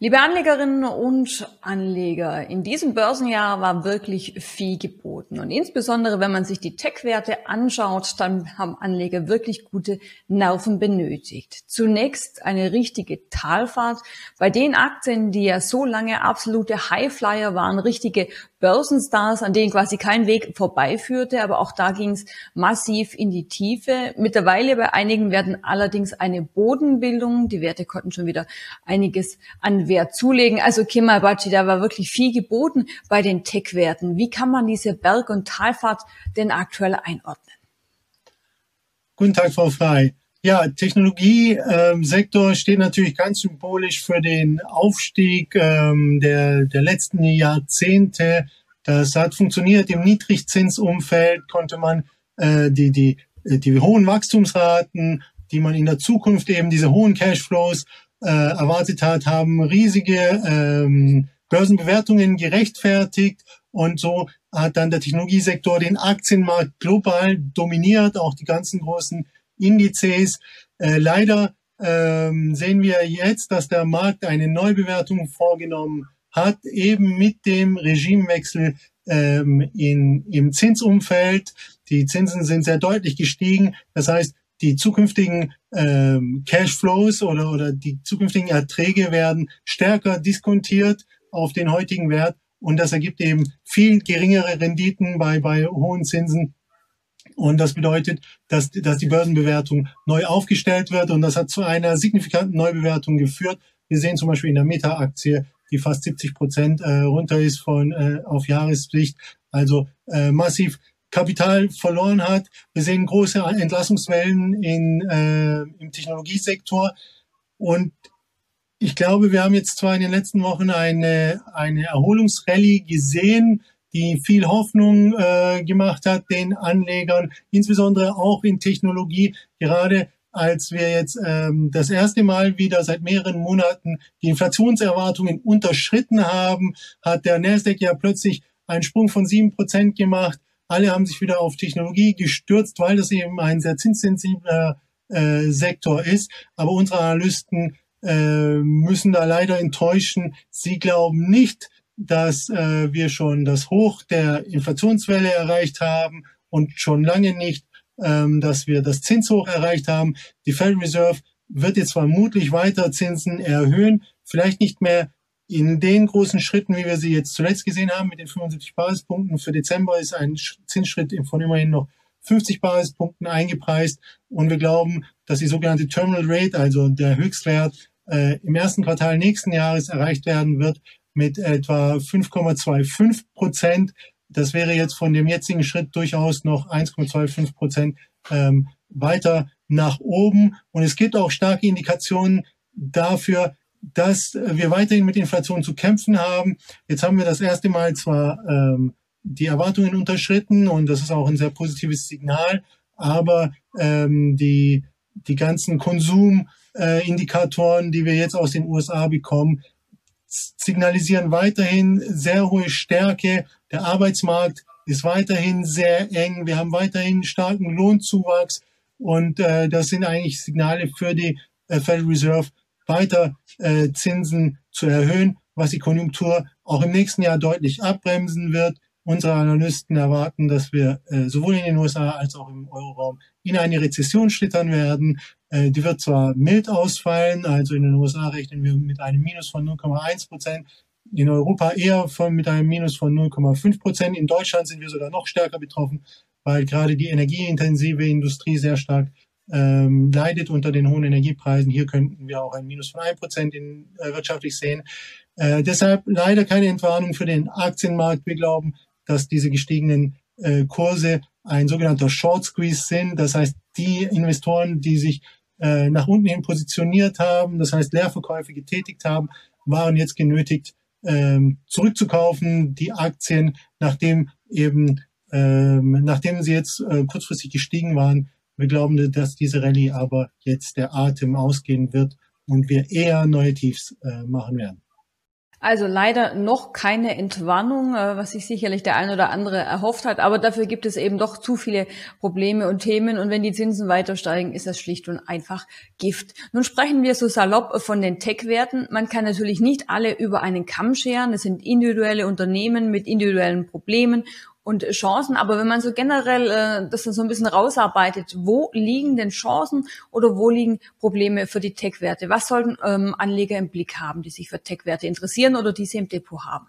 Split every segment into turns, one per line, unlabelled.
Liebe Anlegerinnen und Anleger, in diesem Börsenjahr war wirklich viel geboten. Und insbesondere, wenn man sich die Tech-Werte anschaut, dann haben Anleger wirklich gute Nerven benötigt. Zunächst eine richtige Talfahrt bei den Aktien, die ja so lange absolute Highflyer waren, richtige Börsenstars, an denen quasi kein Weg vorbeiführte, aber auch da ging es massiv in die Tiefe. Mittlerweile bei einigen werden allerdings eine Bodenbildung. Die Werte konnten schon wieder einiges an Wert zulegen. Also Kemal Baci, da war wirklich viel geboten bei den Tech-Werten. Wie kann man diese Berg- und Talfahrt denn aktuell einordnen?
Guten Tag, Frau Frei. Ja, Technologiesektor ähm, steht natürlich ganz symbolisch für den Aufstieg ähm, der, der letzten Jahrzehnte. Das hat funktioniert. Im Niedrigzinsumfeld konnte man äh, die, die, die hohen Wachstumsraten, die man in der Zukunft eben diese hohen Cashflows äh, erwartet hat, haben riesige ähm, Börsenbewertungen gerechtfertigt und so hat dann der Technologiesektor den Aktienmarkt global dominiert, auch die ganzen großen Indizes. Äh, leider ähm, sehen wir jetzt, dass der Markt eine Neubewertung vorgenommen hat, eben mit dem Regimewechsel ähm, in, im Zinsumfeld. Die Zinsen sind sehr deutlich gestiegen. Das heißt, die zukünftigen ähm, Cashflows oder, oder die zukünftigen Erträge werden stärker diskontiert auf den heutigen Wert. Und das ergibt eben viel geringere Renditen bei, bei hohen Zinsen. Und das bedeutet, dass, dass die Börsenbewertung neu aufgestellt wird. Und das hat zu einer signifikanten Neubewertung geführt. Wir sehen zum Beispiel in der Meta-Aktie, die fast 70 Prozent äh, runter ist von äh, auf Jahressicht, also äh, massiv Kapital verloren hat. Wir sehen große Entlassungswellen in, äh, im Technologiesektor und ich glaube, wir haben jetzt zwar in den letzten Wochen eine, eine Erholungsrallye gesehen, die viel Hoffnung äh, gemacht hat den Anlegern, insbesondere auch in Technologie, gerade als wir jetzt ähm, das erste Mal wieder seit mehreren Monaten die Inflationserwartungen unterschritten haben, hat der Nasdaq ja plötzlich einen Sprung von sieben Prozent gemacht. Alle haben sich wieder auf Technologie gestürzt, weil das eben ein sehr zinssensibler äh, Sektor ist. Aber unsere Analysten äh, müssen da leider enttäuschen. Sie glauben nicht, dass äh, wir schon das Hoch der Inflationswelle erreicht haben und schon lange nicht, ähm, dass wir das Zinshoch erreicht haben. Die Federal Reserve wird jetzt vermutlich weiter Zinsen erhöhen, vielleicht nicht mehr in den großen Schritten, wie wir sie jetzt zuletzt gesehen haben, mit den 75 Basispunkten. Für Dezember ist ein Zinsschritt von immerhin noch 50 Basispunkten eingepreist. Und wir glauben, dass die sogenannte Terminal Rate, also der Höchstwert, äh, im ersten Quartal nächsten Jahres erreicht werden wird, mit etwa 5,25 Prozent. Das wäre jetzt von dem jetzigen Schritt durchaus noch 1,25 Prozent ähm, weiter nach oben. Und es gibt auch starke Indikationen dafür, dass wir weiterhin mit Inflation zu kämpfen haben. Jetzt haben wir das erste Mal zwar ähm, die Erwartungen unterschritten und das ist auch ein sehr positives Signal, aber ähm, die, die ganzen Konsumindikatoren, äh, die wir jetzt aus den USA bekommen, signalisieren weiterhin sehr hohe Stärke. Der Arbeitsmarkt ist weiterhin sehr eng. Wir haben weiterhin starken Lohnzuwachs. Und äh, das sind eigentlich Signale für die äh, Federal Reserve, weiter äh, Zinsen zu erhöhen, was die Konjunktur auch im nächsten Jahr deutlich abbremsen wird. Unsere Analysten erwarten, dass wir äh, sowohl in den USA als auch im Euroraum in eine Rezession schlittern werden. Äh, die wird zwar mild ausfallen, also in den USA rechnen wir mit einem Minus von 0,1 Prozent, in Europa eher von, mit einem Minus von 0,5 Prozent. In Deutschland sind wir sogar noch stärker betroffen, weil gerade die energieintensive Industrie sehr stark ähm, leidet unter den hohen Energiepreisen. Hier könnten wir auch ein Minus von 1 Prozent in, äh, wirtschaftlich sehen. Äh, deshalb leider keine Entwarnung für den Aktienmarkt. Wir glauben, dass diese gestiegenen äh, Kurse ein sogenannter Short Squeeze sind. Das heißt, die Investoren, die sich äh, nach unten hin positioniert haben, das heißt Leerverkäufe getätigt haben, waren jetzt genötigt, ähm, zurückzukaufen, die Aktien, nachdem eben, ähm, nachdem sie jetzt äh, kurzfristig gestiegen waren. Wir glauben, dass diese Rallye aber jetzt der Atem ausgehen wird und wir eher neue Tiefs äh, machen werden.
Also leider noch keine Entwarnung, äh, was sich sicherlich der ein oder andere erhofft hat, aber dafür gibt es eben doch zu viele Probleme und Themen und wenn die Zinsen weiter steigen, ist das schlicht und einfach Gift. Nun sprechen wir so salopp von den Tech-Werten. Man kann natürlich nicht alle über einen Kamm scheren. Es sind individuelle Unternehmen mit individuellen Problemen und Chancen. Aber wenn man so generell äh, das so ein bisschen rausarbeitet, wo liegen denn Chancen oder wo liegen Probleme für die Tech-Werte? Was sollten ähm, Anleger im Blick haben, die sich für Tech-Werte interessieren oder die sie im Depot haben?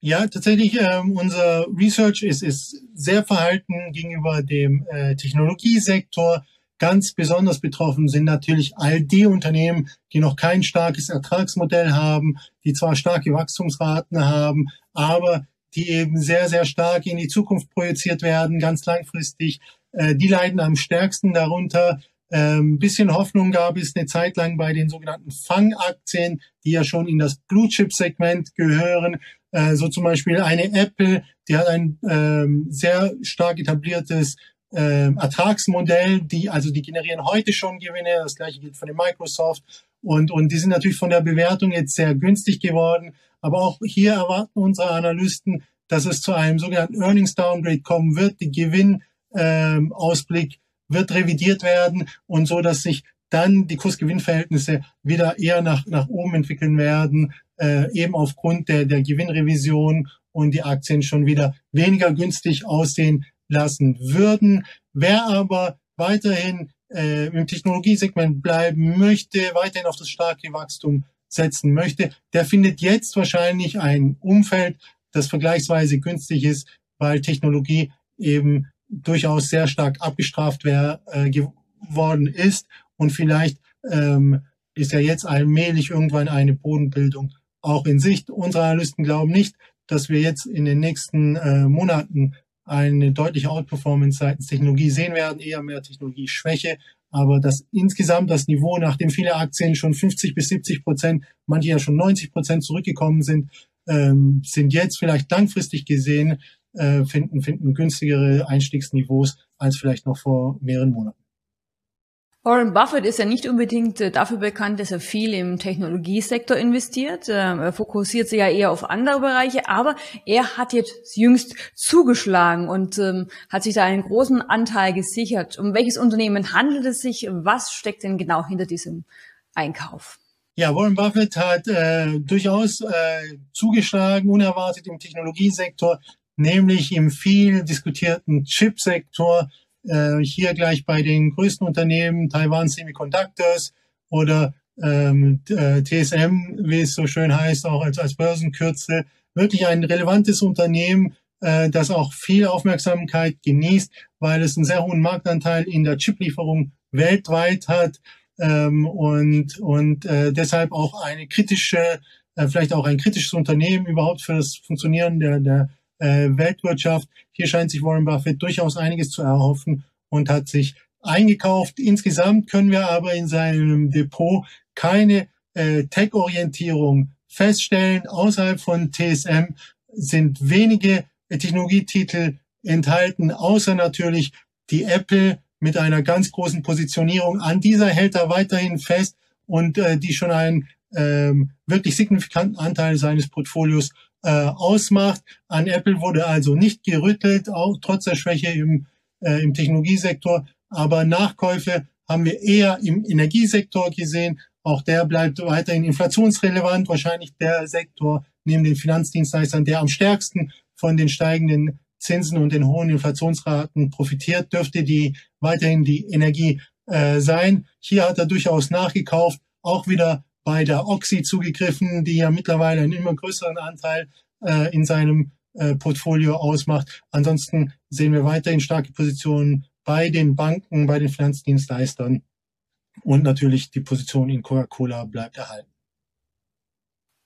Ja, tatsächlich, ähm, unser Research ist, ist sehr verhalten gegenüber dem äh, Technologiesektor. Ganz besonders betroffen sind natürlich all die Unternehmen, die noch kein starkes Ertragsmodell haben, die zwar starke Wachstumsraten haben, aber die eben sehr, sehr stark in die Zukunft projiziert werden, ganz langfristig. Äh, die leiden am stärksten darunter. Ähm, bisschen Hoffnung gab es eine Zeit lang bei den sogenannten Fangaktien, die ja schon in das Blue Chip Segment gehören. Äh, so zum Beispiel eine Apple, die hat ein ähm, sehr stark etabliertes äh, Ertragsmodell, die also die generieren heute schon Gewinne. Das gleiche gilt von der Microsoft und und die sind natürlich von der Bewertung jetzt sehr günstig geworden. Aber auch hier erwarten unsere Analysten, dass es zu einem sogenannten Earnings Downgrade kommen wird. Die Gewinnausblick ähm, wird revidiert werden und so, dass sich dann die Kursgewinnverhältnisse wieder eher nach, nach oben entwickeln werden, äh, eben aufgrund der, der Gewinnrevision und die Aktien schon wieder weniger günstig aussehen lassen würden. Wer aber weiterhin äh, im Technologiesegment bleiben möchte, weiterhin auf das starke Wachstum setzen möchte, der findet jetzt wahrscheinlich ein Umfeld, das vergleichsweise günstig ist, weil Technologie eben durchaus sehr stark abgestraft wär, äh, geworden ist und vielleicht ähm, ist ja jetzt allmählich irgendwann eine Bodenbildung auch in Sicht. Unsere Analysten glauben nicht, dass wir jetzt in den nächsten äh, Monaten eine deutliche Outperformance seitens Technologie sehen werden, eher mehr Technologieschwäche aber dass insgesamt das Niveau, nachdem viele Aktien schon 50 bis 70 Prozent, manche ja schon 90 Prozent zurückgekommen sind, ähm, sind jetzt vielleicht langfristig gesehen, äh, finden, finden günstigere Einstiegsniveaus als vielleicht noch vor mehreren Monaten.
Warren Buffett ist ja nicht unbedingt äh, dafür bekannt, dass er viel im Technologiesektor investiert. Ähm, er fokussiert sich ja eher auf andere Bereiche, aber er hat jetzt jüngst zugeschlagen und ähm, hat sich da einen großen Anteil gesichert. Um welches Unternehmen handelt es sich? Was steckt denn genau hinter diesem Einkauf?
Ja, Warren Buffett hat äh, durchaus äh, zugeschlagen, unerwartet im Technologiesektor, nämlich im viel diskutierten Chipsektor äh, hier gleich bei den größten Unternehmen, Taiwan Semiconductors oder ähm, äh, TSM, wie es so schön heißt, auch als, als Börsenkürzel, wirklich ein relevantes Unternehmen, äh, das auch viel Aufmerksamkeit genießt, weil es einen sehr hohen Marktanteil in der Chiplieferung weltweit hat ähm, und, und äh, deshalb auch eine kritische, äh, vielleicht auch ein kritisches Unternehmen überhaupt für das Funktionieren der, der äh, Weltwirtschaft. Hier scheint sich Warren Buffett durchaus einiges zu erhoffen und hat sich eingekauft. Insgesamt können wir aber in seinem Depot keine äh, Tech-Orientierung feststellen. Außerhalb von TSM sind wenige Technologietitel enthalten, außer natürlich die Apple mit einer ganz großen Positionierung. An dieser hält er weiterhin fest und äh, die schon einen ähm, wirklich signifikanten Anteil seines Portfolios äh, ausmacht. An Apple wurde also nicht gerüttelt, auch trotz der Schwäche im, äh, im Technologiesektor. Aber Nachkäufe haben wir eher im Energiesektor gesehen. Auch der bleibt weiterhin inflationsrelevant. Wahrscheinlich der Sektor neben den Finanzdienstleistern, der am stärksten von den steigenden Zinsen und den hohen Inflationsraten profitiert, dürfte die weiterhin die Energie äh, sein. Hier hat er durchaus nachgekauft, auch wieder bei der Oxy zugegriffen, die ja mittlerweile einen immer größeren Anteil äh, in seinem äh, Portfolio ausmacht. Ansonsten sehen wir weiterhin starke Positionen bei den Banken, bei den Finanzdienstleistern und natürlich die Position in Coca-Cola bleibt erhalten.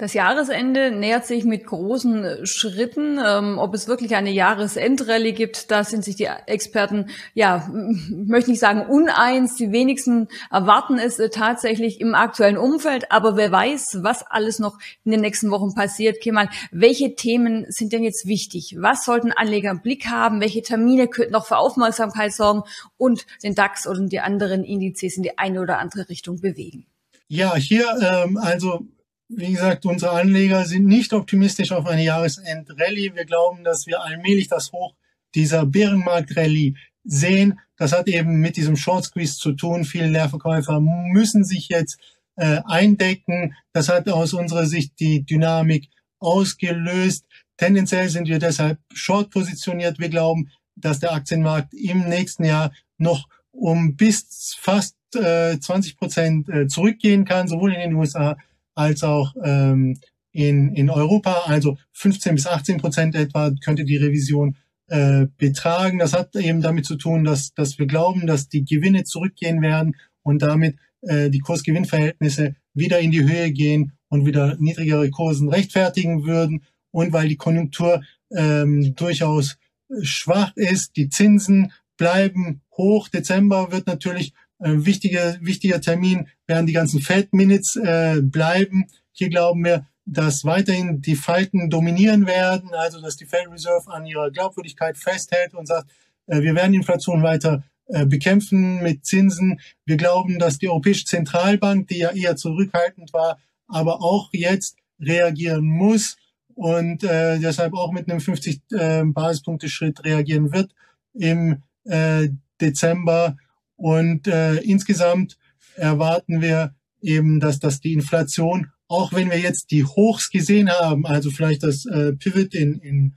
Das Jahresende nähert sich mit großen äh, Schritten. Ähm, ob es wirklich eine Jahresendrallye gibt, da sind sich die Experten, ja, möchte nicht sagen uneins. Die wenigsten erwarten es äh, tatsächlich im aktuellen Umfeld. Aber wer weiß, was alles noch in den nächsten Wochen passiert. Kemal, welche Themen sind denn jetzt wichtig? Was sollten Anleger im Blick haben? Welche Termine könnten noch für Aufmerksamkeit sorgen und den DAX oder die anderen Indizes in die eine oder andere Richtung bewegen?
Ja, hier ähm, also wie gesagt, unsere Anleger sind nicht optimistisch auf eine Jahresend-Rallye. Wir glauben, dass wir allmählich das Hoch dieser Bärenmarkt-Rallye sehen. Das hat eben mit diesem Short Squeeze zu tun. Viele Leerverkäufer müssen sich jetzt äh, eindecken. Das hat aus unserer Sicht die Dynamik ausgelöst. Tendenziell sind wir deshalb short positioniert. Wir glauben, dass der Aktienmarkt im nächsten Jahr noch um bis fast äh, 20 Prozent äh, zurückgehen kann, sowohl in den USA als auch ähm, in, in Europa. Also 15 bis 18 Prozent etwa könnte die Revision äh, betragen. Das hat eben damit zu tun, dass, dass wir glauben, dass die Gewinne zurückgehen werden und damit äh, die Kurs-Gewinn-Verhältnisse wieder in die Höhe gehen und wieder niedrigere Kursen rechtfertigen würden und weil die Konjunktur ähm, durchaus schwach ist, die Zinsen bleiben hoch. Dezember wird natürlich ein wichtiger, wichtiger Termin, werden die ganzen Fed-Minutes äh, bleiben. Hier glauben wir, dass weiterhin die Falten dominieren werden, also dass die Fed Reserve an ihrer Glaubwürdigkeit festhält und sagt, äh, wir werden Inflation weiter äh, bekämpfen mit Zinsen. Wir glauben, dass die Europäische Zentralbank, die ja eher zurückhaltend war, aber auch jetzt reagieren muss und äh, deshalb auch mit einem 50 äh, Basispunkte Schritt reagieren wird im äh, Dezember und äh, insgesamt erwarten wir eben, dass, dass die Inflation, auch wenn wir jetzt die Hochs gesehen haben, also vielleicht das äh, Pivot in, in,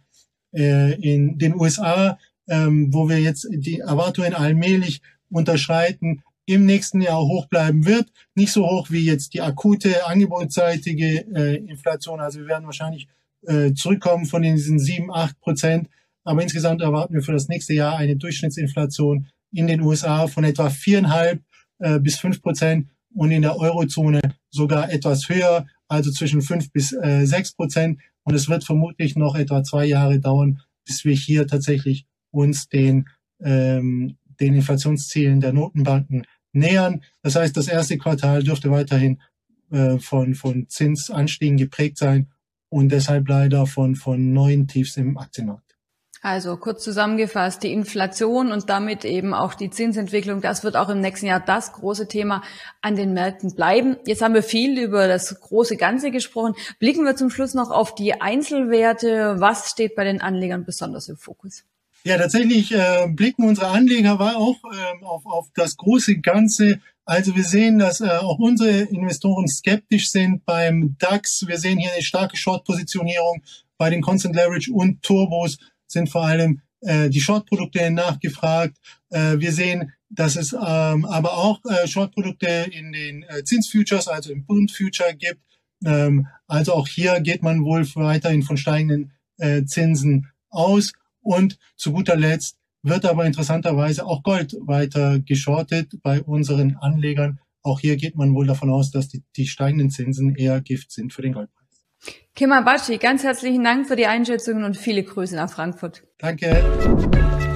äh, in den USA, ähm, wo wir jetzt die Erwartungen allmählich unterschreiten, im nächsten Jahr hoch bleiben wird. Nicht so hoch wie jetzt die akute angebotsseitige äh, Inflation. Also wir werden wahrscheinlich äh, zurückkommen von diesen sieben, acht Prozent. Aber insgesamt erwarten wir für das nächste Jahr eine Durchschnittsinflation in den USA von etwa viereinhalb äh, bis fünf Prozent und in der Eurozone sogar etwas höher, also zwischen fünf bis äh, sechs Prozent. Und es wird vermutlich noch etwa zwei Jahre dauern, bis wir hier tatsächlich uns den, ähm, den Inflationszielen der Notenbanken nähern. Das heißt, das erste Quartal dürfte weiterhin äh, von, von Zinsanstiegen geprägt sein und deshalb leider von, von neuen Tiefs im Aktienmarkt.
Also kurz zusammengefasst, die Inflation und damit eben auch die Zinsentwicklung, das wird auch im nächsten Jahr das große Thema an den Märkten bleiben. Jetzt haben wir viel über das große Ganze gesprochen. Blicken wir zum Schluss noch auf die Einzelwerte. Was steht bei den Anlegern besonders im Fokus?
Ja, tatsächlich äh, blicken unsere Anleger auch ähm, auf, auf das große Ganze. Also wir sehen, dass äh, auch unsere Investoren skeptisch sind beim DAX. Wir sehen hier eine starke Short-Positionierung bei den Constant Leverage und Turbos sind vor allem äh, die Short-Produkte nachgefragt. Äh, wir sehen, dass es ähm, aber auch äh, Short-Produkte in den äh, Zinsfutures, also im Bund-Future gibt. Ähm, also auch hier geht man wohl weiterhin von steigenden äh, Zinsen aus. Und zu guter Letzt wird aber interessanterweise auch Gold weiter geschortet bei unseren Anlegern. Auch hier geht man wohl davon aus, dass die, die steigenden Zinsen eher Gift sind für den Goldpreis.
Kima Batschi, ganz herzlichen Dank für die Einschätzungen und viele Grüße nach Frankfurt.
Danke.